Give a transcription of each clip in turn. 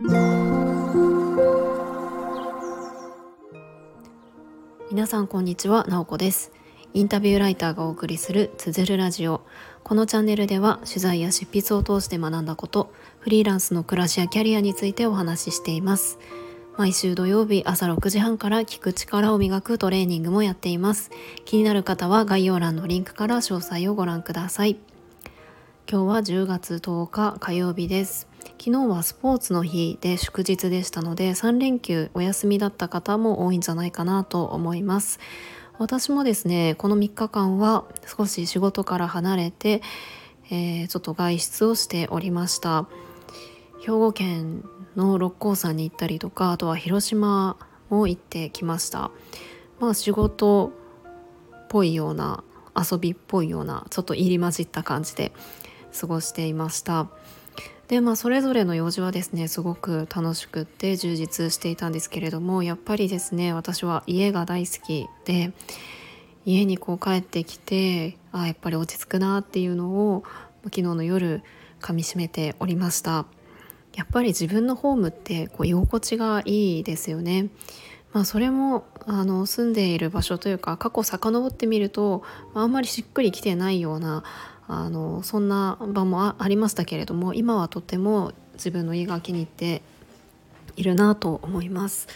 皆さんこんにちは、なおこです。インタビューライターがお送りするつづるラジオ。このチャンネルでは取材や執筆を通して学んだことフリーランスの暮らしやキャリアについてお話ししています。毎週土曜日朝6時半から聞く力を磨くトレーニングもやっています。気になる方は概要欄のリンクから詳細をご覧ください。今日は10月10日火曜日です。昨日はスポーツの日で祝日でしたので3連休お休みだった方も多いんじゃないかなと思います。私もですねこの3日間は少し仕事から離れて、えー、ちょっと外出をしておりました。兵庫県の六甲山に行ったりとかあとは広島も行ってきました。まあ仕事っぽいような遊びっぽいようなちょっと入り混じった感じで過ごしていました。でまあそれぞれの用事はですねすごく楽しくって充実していたんですけれどもやっぱりですね私は家が大好きで家にこう帰ってきてあやっぱり落ち着くなっていうのを昨日の夜かみしめておりました。やっぱり自分のホームってこう居心地がいいですよね。まあ、それもあの住んでいる場所というか過去遡ってみるとあんまりしっくりきてないようなあのそんな場もありましたけれども今はとても自分の家が気に入っているなと思います。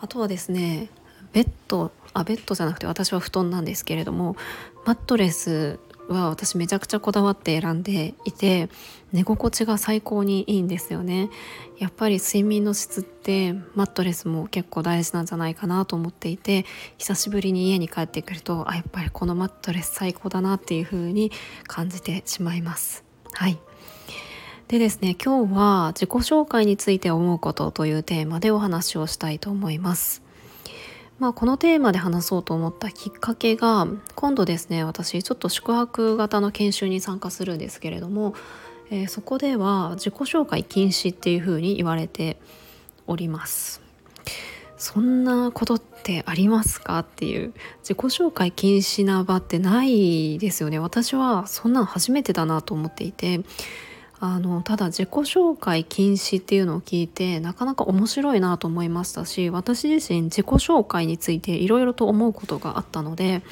あとはですねベッドあベッドじゃなくて私は布団なんですけれどもマットレスは私めちゃくちゃこだわって選んでいて寝心地が最高にいいんですよね。やっぱり睡眠の質ってマットレスも結構大事なんじゃないかなと思っていて久しぶりに家に帰ってくるとあやっぱりこのマットレス最高だなっていう風に感じてしまいます。はい。でですね今日は自己紹介について思うことというテーマでお話をしたいと思います。まあ、このテーマで話そうと思ったきっかけが今度ですね私ちょっと宿泊型の研修に参加するんですけれども、えー、そこでは自己紹介禁止っていうふうに言われております。そんなことってありますかっていう自己紹介禁止な場ってないですよね。私はそんなの初めてだなと思っていてあのただ自己紹介禁止っていうのを聞いてなかなか面白いなと思いましたし私自身自己紹介についていろいろと思うことがあったので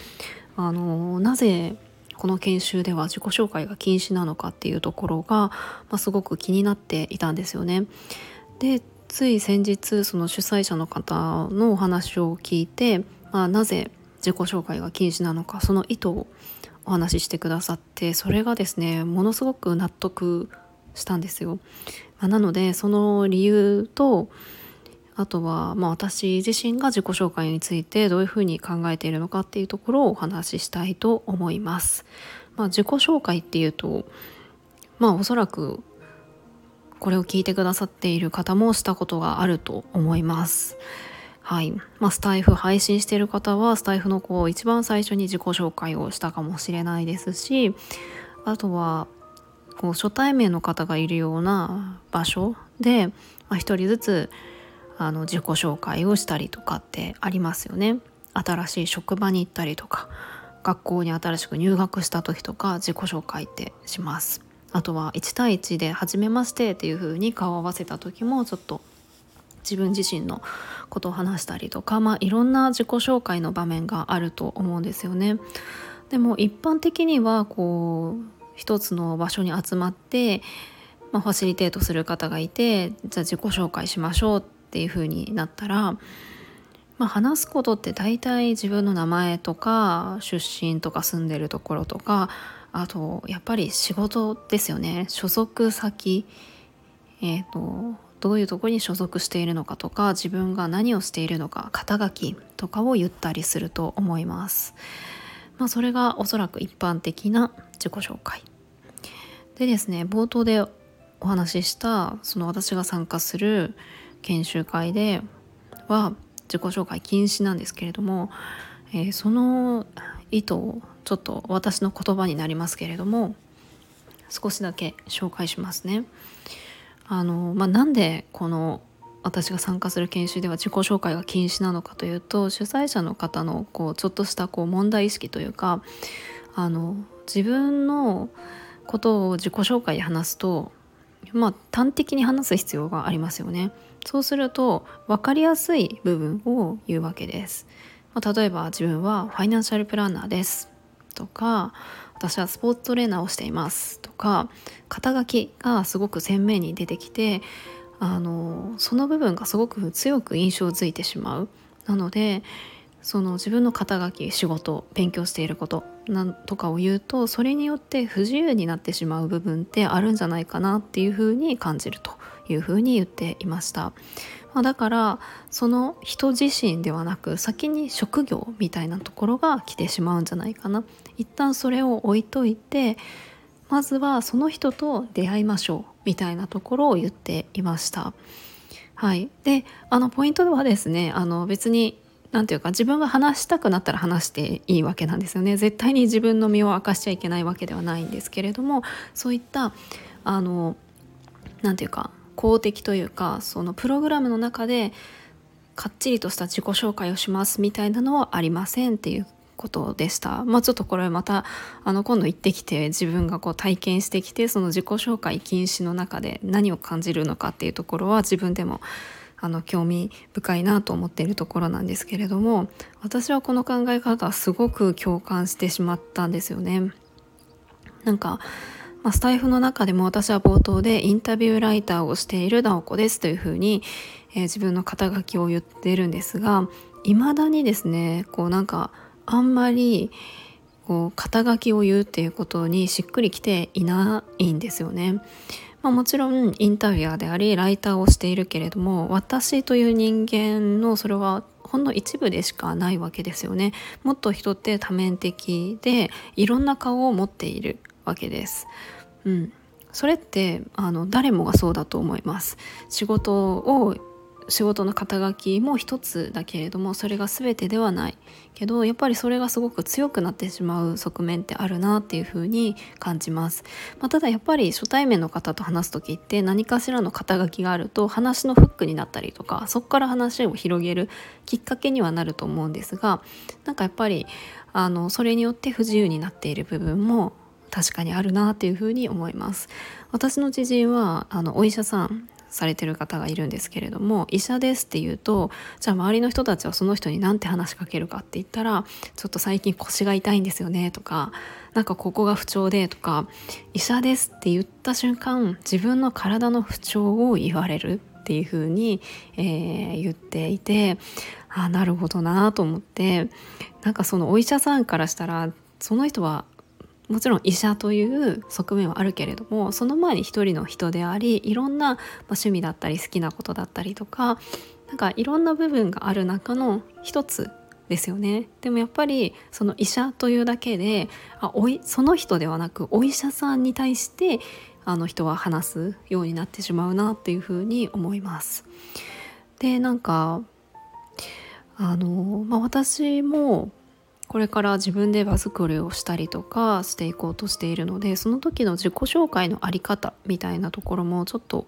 あのなぜこの研修では自己紹介が禁止なのかっていうところが、まあ、すごく気になっていたんですよね。でつい先日その主催者の方のお話を聞いて、まあ、なぜ自己紹介が禁止なのかその意図をお話ししてくださってそれがですねものすごく納得したんですよ。まあ、なのでその理由とあとは、まあ、私自身が自己紹介についてどういうふうに考えているのかっていうところをお話ししたいと思います。まあ、自己紹介っていうとまあおそらくこれを聞いてくださっている方もしたことがあると思います。はいまあ、スタイフ配信してる方はスタイフのこう一番最初に自己紹介をしたかもしれないですしあとはこう初対面の方がいるような場所で、まあ、一人ずつあの自己紹介をしたりとかってありますよね。新しい職場に行ったりとか学校に新しく入学した時とか自己紹介ってします。あとは1対1で「初めまして」っていう風に顔を合わせた時もちょっと自分自身のことを話したりとか、まあ、いろんな自己紹介の場面があると思うんですよね。でも一般的にはこう一つの場所に集まって、まあ、ファシリテートする方がいてじゃあ自己紹介しましょうっていう風になったら、まあ、話すことって大体自分の名前とか出身とか住んでるところとかあとやっぱり仕事ですよね所属先えっ、ー、とどういうとこに所属しているのかとか自分が何をしているのか肩書きとかを言ったりすると思います。まあ、それがおそらく一般的な自己紹介。でですね冒頭でお話ししたその私が参加する研修会では自己紹介禁止なんですけれども、えー、その意図をちょっと私の言葉になりますけれども少しだけ紹介しますね。あの、まあ、なんでこの私が参加する研修では自己紹介が禁止なのかというと主催者の方のこうちょっとしたこう問題意識というかあの自分のことを自己紹介で話すとまあ端的に話す必要がありますよね。そうすると分かりやすい部分を言うわけです、まあ、例えば自分はファイナンシャルプランナーです。とか私はスポーツトレーナーをしていますとか肩書きがすごく鮮明に出てきてあのその部分がすごく強く印象づいてしまうなのでその自分の肩書き仕事勉強していることなんとかを言うとそれによって不自由になってしまう部分ってあるんじゃないかなっていうふうに感じるというふうに言っていました。まあ、だからその人自身ではなく先に職業みたいなところが来てしまうんじゃないかな。一旦それを置いといてまずはその人と出会いましょうみたいなところを言っていました。はい、であのポイントはですねあの別に何て言うか自分が話したくなったら話していいわけなんですよね。絶対に自分の身を明かしちゃいけないわけではないんですけれどもそういったあの何て言うか公的というかそのプログラムの中でかっちりとした自己紹介をしますみたいなのはありませんっていうことでした。まあ、ちょっとこれまたあの今度行ってきて自分がこう体験してきてその自己紹介禁止の中で何を感じるのかっていうところは自分でもあの興味深いなと思っているところなんですけれども私はこの考え方すごく共感してしまったんですよね。なんかまあ、スタイフの中でも私は冒頭でインタビューライターをしている直子ですというふうに、えー、自分の肩書きを言ってるんですが未だにですねこうなんかあんまりこう肩書きを言うっていうことにしっくりきていないんですよね。まあ、もちろんインタビュアーでありライターをしているけれども私という人間のそれはほんの一部でしかないわけですよね。もっと人って多面的でいろんな顔を持っているわけです。うん、それってあの誰もがそうだと思います。仕事を仕事の肩書きも一つだけれどもそれが全てではないけどやっぱりそれがすごく強くなってしまう側面ってあるなっていうふうに感じます、まあ、ただやっぱり初対面の方と話す時って何かしらの肩書きがあると話のフックになったりとかそこから話を広げるきっかけにはなると思うんですがなんかやっぱりあのそれによって不自由になっている部分も確かにあるなっていうふうに思います。私の知人はあのお医者さんされてる方がいるんですけれども医者ですって言うとじゃあ周りの人たちはその人に何て話しかけるかって言ったらちょっと最近腰が痛いんですよねとかなんかここが不調でとか医者ですって言った瞬間自分の体の不調を言われるっていう風に、えー、言っていてあなるほどなと思ってなんかそのお医者さんからしたらその人はもちろん医者という側面はあるけれどもその前に一人の人でありいろんな、趣味だったり好きなことだったりとかなんかいろんな部分がある中の一つですよねでもやっぱりその医者というだけであおいその人ではなくお医者さんに対してあの人は話すようになってしまうなっていうふうに思います。でなんかあの、まあ、私もこれから自分で場作りをしたりとかしていこうとしているのでその時の自己紹介の在り方みたいなところもちょっと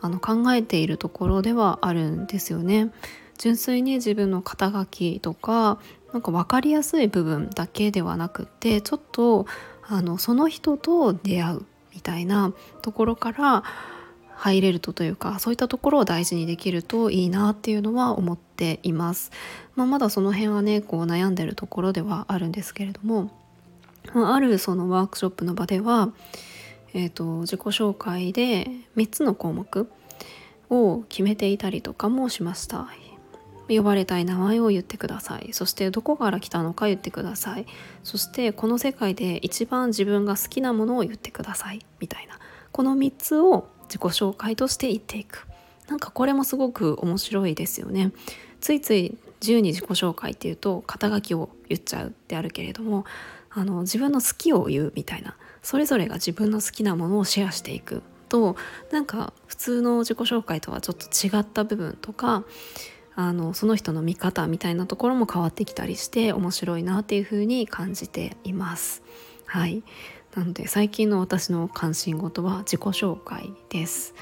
あの考えているところではあるんですよね。純粋に自分の肩書きとかなんか分かりやすい部分だけではなくってちょっとあのその人と出会うみたいなところから入れるとというかそういったところを大事にできるといいなっていうのは思っています。まあ、まだその辺はねこう悩んでるところではあるんですけれどもあるそのワークショップの場では、えーと、自己紹介で3つの項目を決めていたりとかもしました。呼ばれたい名前を言ってください。そしてどこから来たのか言ってください。そしてこの世界で一番自分が好きなものを言ってください。みたいな。この3つを自己紹介として言っていく。なんかこれもすごく面白いですよねついつい自由に自己紹介っていうと肩書きを言っちゃうであるけれどもあの自分の好きを言うみたいなそれぞれが自分の好きなものをシェアしていくとなんか普通の自己紹介とはちょっと違った部分とかあのその人の見方みたいなところも変わってきたりして面白いなっていうふうに感じています。はいなので最近の私の関心事は自己紹介です。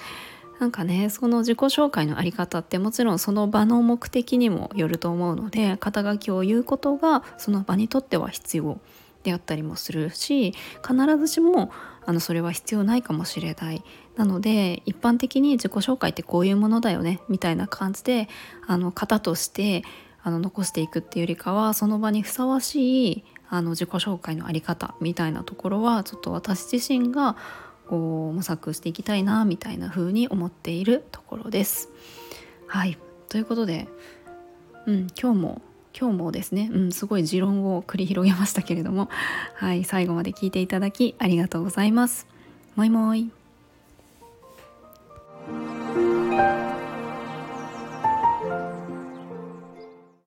なんかねその自己紹介のあり方ってもちろんその場の目的にもよると思うので肩書きを言うことがその場にとっては必要であったりもするし必ずしもあのそれは必要ないかもしれない。なので一般的に自己紹介ってこういうものだよねみたいな感じであの型としてあの残していくっていうよりかはその場にふさわしいあの自己紹介の在り方みたいなところはちょっと私自身がこう模索していきたいなみたいな風に思っているところです。はいということで、うん、今日も今日もですね、うん、すごい持論を繰り広げましたけれども、はい、最後まで聞いていただきありがとうございます。もいもい。